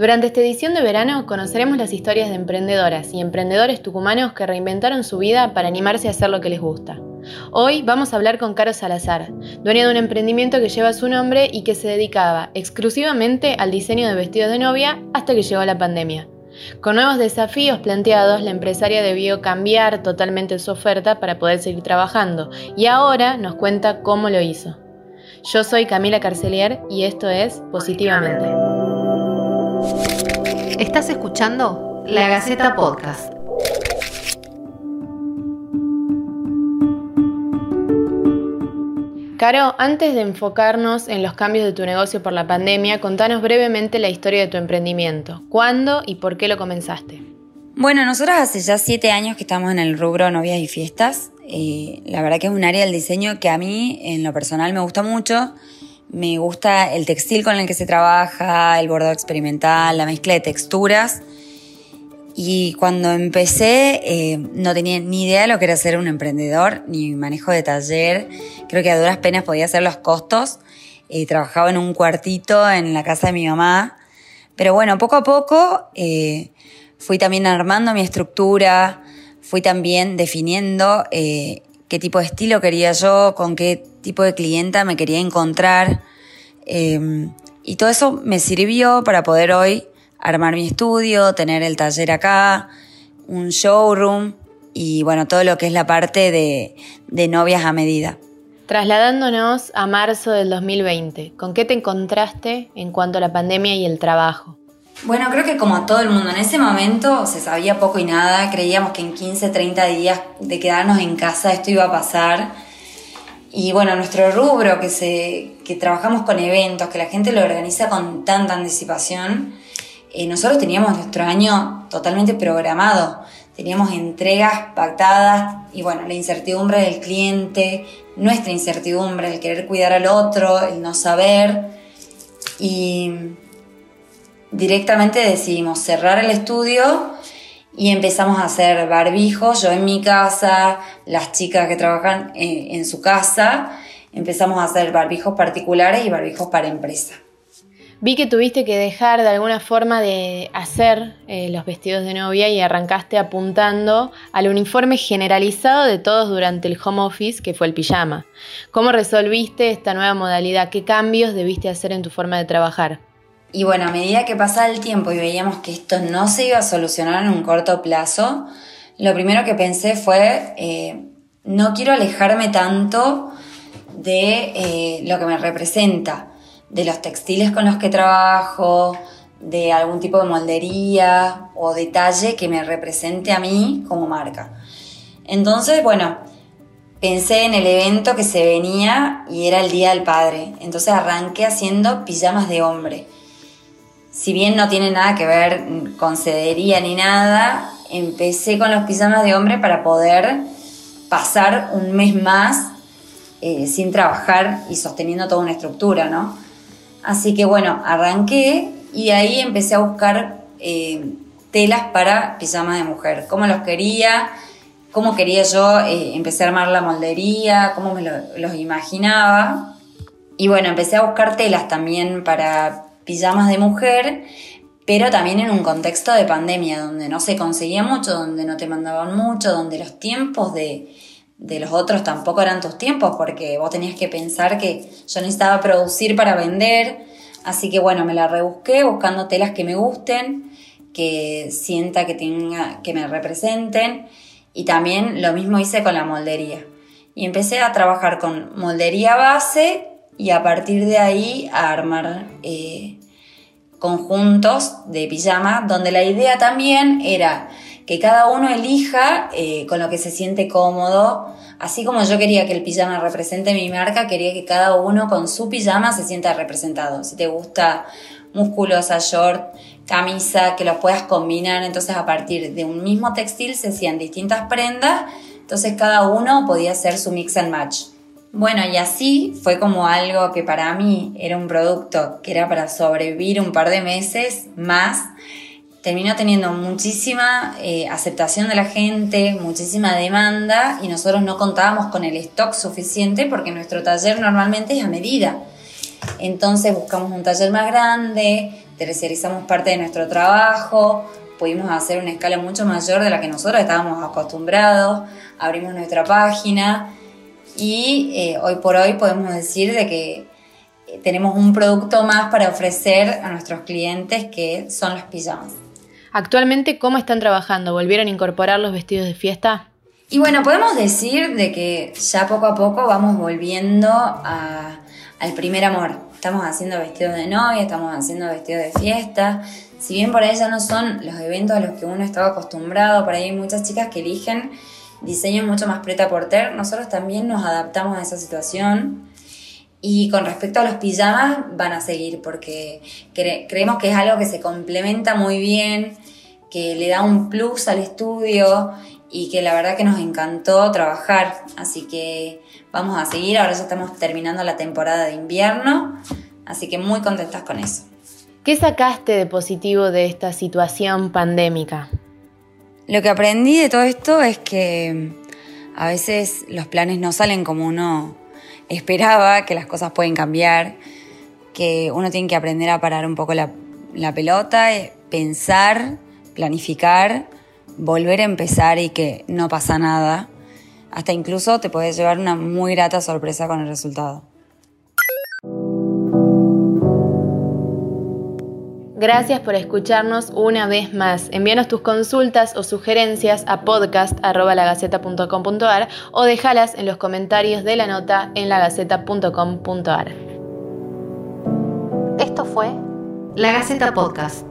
Durante esta edición de verano conoceremos las historias de emprendedoras y emprendedores tucumanos que reinventaron su vida para animarse a hacer lo que les gusta. Hoy vamos a hablar con Caro Salazar, dueña de un emprendimiento que lleva su nombre y que se dedicaba exclusivamente al diseño de vestidos de novia hasta que llegó la pandemia. Con nuevos desafíos planteados, la empresaria debió cambiar totalmente su oferta para poder seguir trabajando y ahora nos cuenta cómo lo hizo. Yo soy Camila Carcelier y esto es Positivamente. Estás escuchando La Gaceta Podcast. Caro, antes de enfocarnos en los cambios de tu negocio por la pandemia, contanos brevemente la historia de tu emprendimiento. ¿Cuándo y por qué lo comenzaste? Bueno, nosotros hace ya siete años que estamos en el rubro novias y fiestas. Eh, la verdad que es un área del diseño que a mí, en lo personal, me gusta mucho. Me gusta el textil con el que se trabaja, el bordado experimental, la mezcla de texturas. Y cuando empecé eh, no tenía ni idea de lo que era ser un emprendedor, ni manejo de taller. Creo que a duras penas podía hacer los costos. Eh, trabajaba en un cuartito en la casa de mi mamá. Pero bueno, poco a poco eh, fui también armando mi estructura, fui también definiendo qué tipo de estilo quería yo, con qué tipo de clienta me quería encontrar. y todo eso me sirvió para poder hoy armar mi estudio, tener el taller acá, un showroom y bueno, todo lo que es la parte de, de novias a medida. Trasladándonos a marzo del 2020, ¿con qué te encontraste en cuanto a la pandemia y el trabajo? Bueno, creo que como todo el mundo, en ese momento se sabía poco y nada, creíamos que en 15, 30 días de quedarnos en casa esto iba a pasar. Y bueno, nuestro rubro, que, se, que trabajamos con eventos, que la gente lo organiza con tanta anticipación, eh, nosotros teníamos nuestro año totalmente programado, teníamos entregas pactadas y bueno, la incertidumbre del cliente, nuestra incertidumbre, el querer cuidar al otro, el no saber y directamente decidimos cerrar el estudio y empezamos a hacer barbijos, yo en mi casa, las chicas que trabajan eh, en su casa, empezamos a hacer barbijos particulares y barbijos para empresa. Vi que tuviste que dejar de alguna forma de hacer eh, los vestidos de novia y arrancaste apuntando al uniforme generalizado de todos durante el home office, que fue el pijama. ¿Cómo resolviste esta nueva modalidad? ¿Qué cambios debiste hacer en tu forma de trabajar? Y bueno, a medida que pasaba el tiempo y veíamos que esto no se iba a solucionar en un corto plazo, lo primero que pensé fue, eh, no quiero alejarme tanto de eh, lo que me representa de los textiles con los que trabajo, de algún tipo de moldería o detalle que me represente a mí como marca. Entonces, bueno, pensé en el evento que se venía y era el Día del Padre. Entonces arranqué haciendo pijamas de hombre. Si bien no tiene nada que ver con cedería ni nada, empecé con los pijamas de hombre para poder pasar un mes más eh, sin trabajar y sosteniendo toda una estructura, ¿no? Así que bueno, arranqué y ahí empecé a buscar eh, telas para pijamas de mujer, cómo los quería, cómo quería yo eh, empecé a armar la moldería, cómo me los imaginaba. Y bueno, empecé a buscar telas también para pijamas de mujer, pero también en un contexto de pandemia, donde no se conseguía mucho, donde no te mandaban mucho, donde los tiempos de, de los otros tampoco eran tus tiempos, porque vos tenías que pensar que yo necesitaba producir para vender, así que bueno, me la rebusqué buscando telas que me gusten, que sienta que tenga, que me representen, y también lo mismo hice con la moldería. Y empecé a trabajar con moldería base y a partir de ahí a armar eh, conjuntos de pijama, donde la idea también era que cada uno elija eh, con lo que se siente cómodo. Así como yo quería que el pijama represente mi marca, quería que cada uno con su pijama se sienta representado. Si te gusta musculosa, short, camisa, que los puedas combinar, entonces a partir de un mismo textil se hacían distintas prendas, entonces cada uno podía hacer su mix and match. Bueno, y así fue como algo que para mí era un producto que era para sobrevivir un par de meses más terminó teniendo muchísima eh, aceptación de la gente, muchísima demanda y nosotros no contábamos con el stock suficiente porque nuestro taller normalmente es a medida. Entonces buscamos un taller más grande, terciarizamos parte de nuestro trabajo, pudimos hacer una escala mucho mayor de la que nosotros estábamos acostumbrados, abrimos nuestra página y eh, hoy por hoy podemos decir de que eh, tenemos un producto más para ofrecer a nuestros clientes que son los pijamas. Actualmente, ¿cómo están trabajando? ¿Volvieron a incorporar los vestidos de fiesta? Y bueno, podemos decir de que ya poco a poco vamos volviendo al primer amor. Estamos haciendo vestidos de novia, estamos haciendo vestidos de fiesta. Si bien por ahí ya no son los eventos a los que uno estaba acostumbrado, por ahí hay muchas chicas que eligen diseños mucho más preta porter, nosotros también nos adaptamos a esa situación. Y con respecto a los pijamas, van a seguir porque creemos que es algo que se complementa muy bien, que le da un plus al estudio y que la verdad que nos encantó trabajar. Así que vamos a seguir, ahora ya estamos terminando la temporada de invierno, así que muy contentas con eso. ¿Qué sacaste de positivo de esta situación pandémica? Lo que aprendí de todo esto es que a veces los planes no salen como uno esperaba, que las cosas pueden cambiar, que uno tiene que aprender a parar un poco la, pelota, eh, pensar, planificar, volver a empezar y que no pasa nada. Hasta incluso te puedes llevar una muy grata sorpresa con el resultado. Gracias por escucharnos una vez más. Envíanos tus consultas o sugerencias a podcast.lagaceta.com.ar o déjalas en los comentarios de la nota en lagaceta.com.ar. Esto fue La Gaceta Podcast.